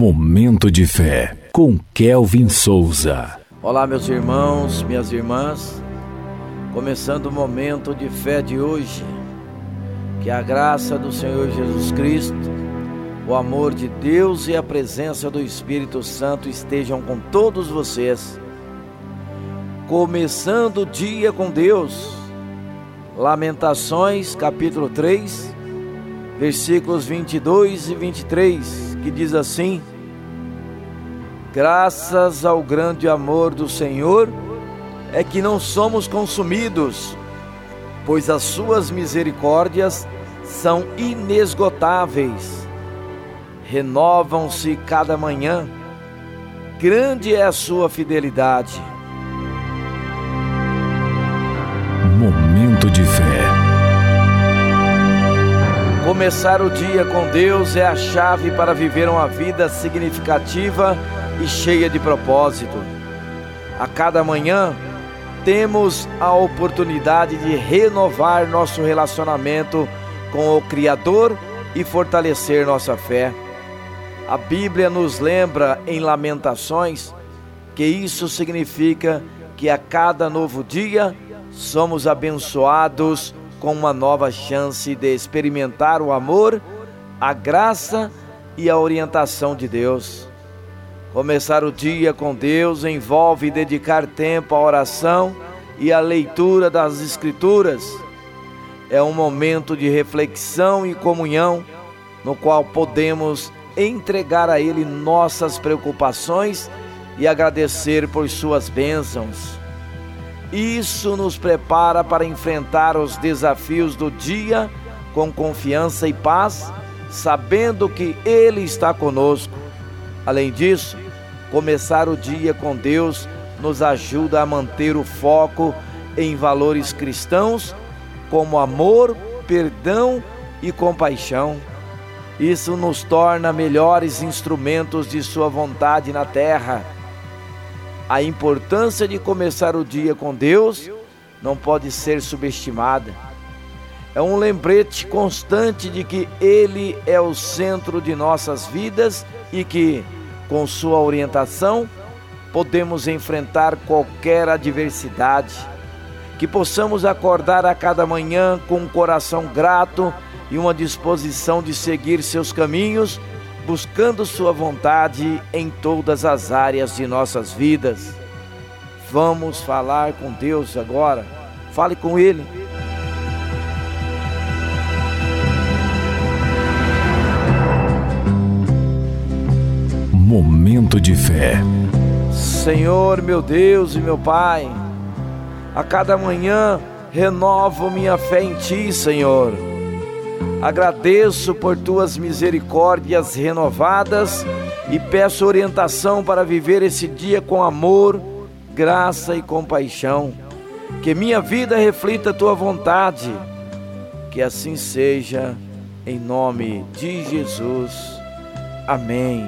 Momento de fé com Kelvin Souza. Olá, meus irmãos, minhas irmãs. Começando o momento de fé de hoje. Que a graça do Senhor Jesus Cristo, o amor de Deus e a presença do Espírito Santo estejam com todos vocês. Começando o dia com Deus. Lamentações, capítulo 3, versículos 22 e 23, que diz assim: Graças ao grande amor do Senhor é que não somos consumidos, pois as suas misericórdias são inesgotáveis. Renovam-se cada manhã. Grande é a sua fidelidade. Momento de fé. Começar o dia com Deus é a chave para viver uma vida significativa e cheia de propósito. A cada manhã, temos a oportunidade de renovar nosso relacionamento com o Criador e fortalecer nossa fé. A Bíblia nos lembra em Lamentações que isso significa que a cada novo dia somos abençoados com uma nova chance de experimentar o amor, a graça e a orientação de Deus. Começar o dia com Deus envolve dedicar tempo à oração e à leitura das Escrituras. É um momento de reflexão e comunhão no qual podemos entregar a Ele nossas preocupações e agradecer por Suas bênçãos. Isso nos prepara para enfrentar os desafios do dia com confiança e paz, sabendo que Ele está conosco. Além disso, começar o dia com Deus nos ajuda a manter o foco em valores cristãos como amor, perdão e compaixão. Isso nos torna melhores instrumentos de Sua vontade na terra. A importância de começar o dia com Deus não pode ser subestimada. É um lembrete constante de que Ele é o centro de nossas vidas e que, com Sua orientação, podemos enfrentar qualquer adversidade. Que possamos acordar a cada manhã com um coração grato e uma disposição de seguir seus caminhos, buscando Sua vontade em todas as áreas de nossas vidas. Vamos falar com Deus agora. Fale com Ele. Momento de fé. Senhor, meu Deus e meu Pai, a cada manhã renovo minha fé em Ti, Senhor. Agradeço por Tuas misericórdias renovadas e peço orientação para viver esse dia com amor, graça e compaixão. Que minha vida reflita a Tua vontade. Que assim seja, em nome de Jesus. Amém.